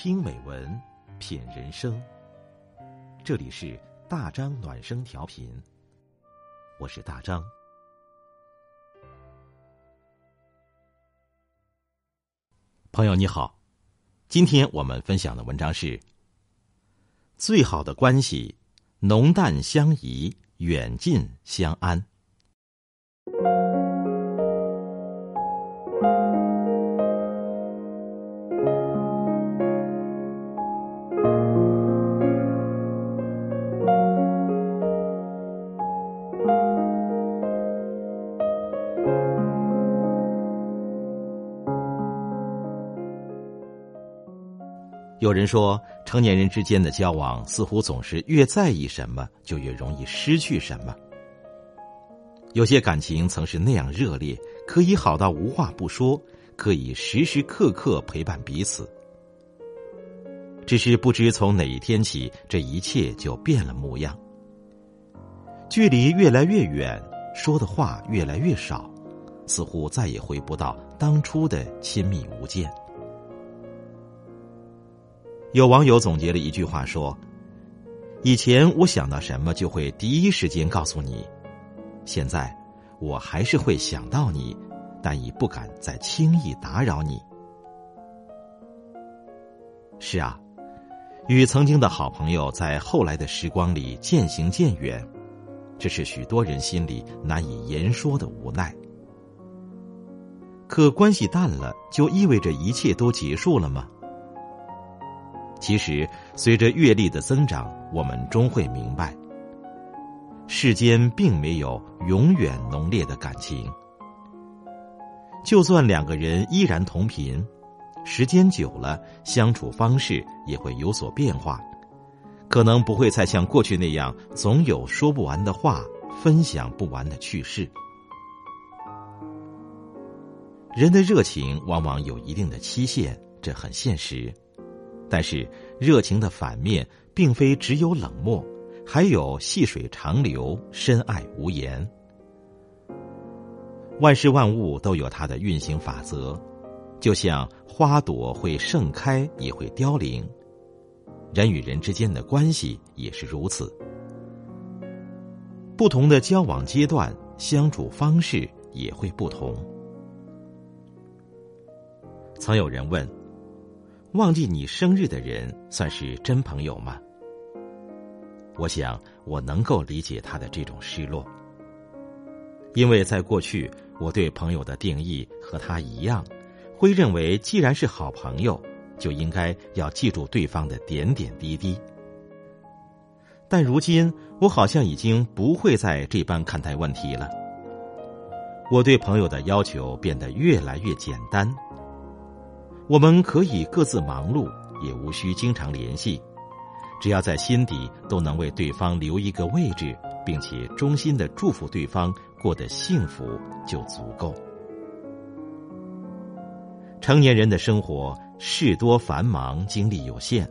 听美文，品人生。这里是大张暖声调频，我是大张。朋友你好，今天我们分享的文章是：最好的关系，浓淡相宜，远近相安。有人说，成年人之间的交往似乎总是越在意什么，就越容易失去什么。有些感情曾是那样热烈，可以好到无话不说，可以时时刻刻陪伴彼此。只是不知从哪一天起，这一切就变了模样。距离越来越远，说的话越来越少，似乎再也回不到当初的亲密无间。有网友总结了一句话说：“以前我想到什么就会第一时间告诉你，现在我还是会想到你，但已不敢再轻易打扰你。”是啊，与曾经的好朋友在后来的时光里渐行渐远，这是许多人心里难以言说的无奈。可关系淡了，就意味着一切都结束了吗？其实，随着阅历的增长，我们终会明白，世间并没有永远浓烈的感情。就算两个人依然同频，时间久了，相处方式也会有所变化，可能不会再像过去那样总有说不完的话，分享不完的趣事。人的热情往往有一定的期限，这很现实。但是，热情的反面并非只有冷漠，还有细水长流、深爱无言。万事万物都有它的运行法则，就像花朵会盛开，也会凋零；人与人之间的关系也是如此。不同的交往阶段，相处方式也会不同。曾有人问。忘记你生日的人算是真朋友吗？我想我能够理解他的这种失落，因为在过去我对朋友的定义和他一样，会认为既然是好朋友，就应该要记住对方的点点滴滴。但如今我好像已经不会再这般看待问题了，我对朋友的要求变得越来越简单。我们可以各自忙碌，也无需经常联系，只要在心底都能为对方留一个位置，并且衷心的祝福对方过得幸福就足够。成年人的生活事多繁忙，精力有限，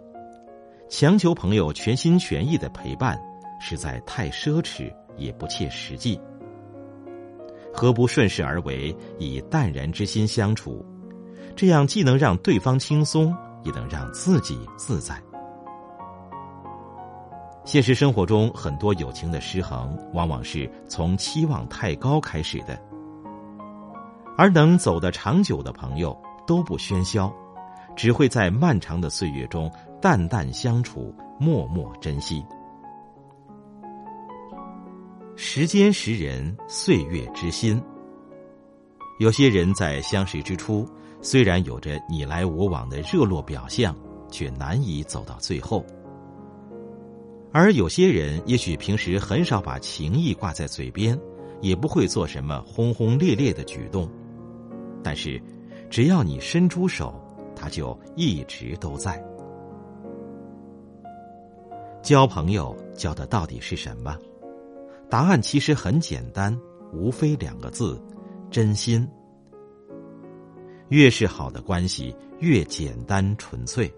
强求朋友全心全意的陪伴，实在太奢侈，也不切实际。何不顺势而为，以淡然之心相处？这样既能让对方轻松，也能让自己自在。现实生活中，很多友情的失衡，往往是从期望太高开始的。而能走得长久的朋友，都不喧嚣，只会在漫长的岁月中淡淡相处，默默珍惜。时间识人，岁月知心。有些人在相识之初。虽然有着你来我往的热络表象，却难以走到最后。而有些人也许平时很少把情谊挂在嘴边，也不会做什么轰轰烈烈的举动，但是，只要你伸出手，他就一直都在。交朋友交的到底是什么？答案其实很简单，无非两个字：真心。越是好的关系，越简单纯粹。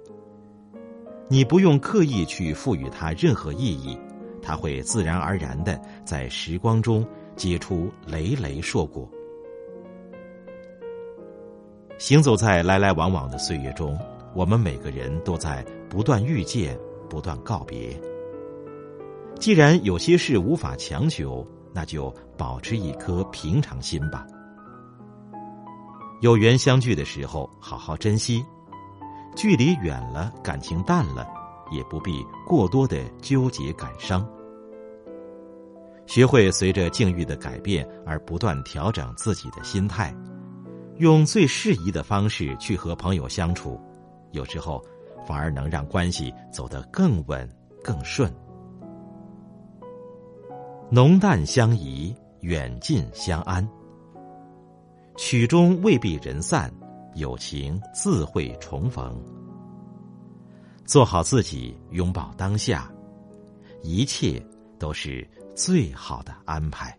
你不用刻意去赋予它任何意义，它会自然而然的在时光中结出累累硕果。行走在来来往往的岁月中，我们每个人都在不断遇见，不断告别。既然有些事无法强求，那就保持一颗平常心吧。有缘相聚的时候，好好珍惜；距离远了，感情淡了，也不必过多的纠结感伤。学会随着境遇的改变而不断调整自己的心态，用最适宜的方式去和朋友相处，有时候反而能让关系走得更稳、更顺。浓淡相宜，远近相安。曲终未必人散，友情自会重逢。做好自己，拥抱当下，一切都是最好的安排。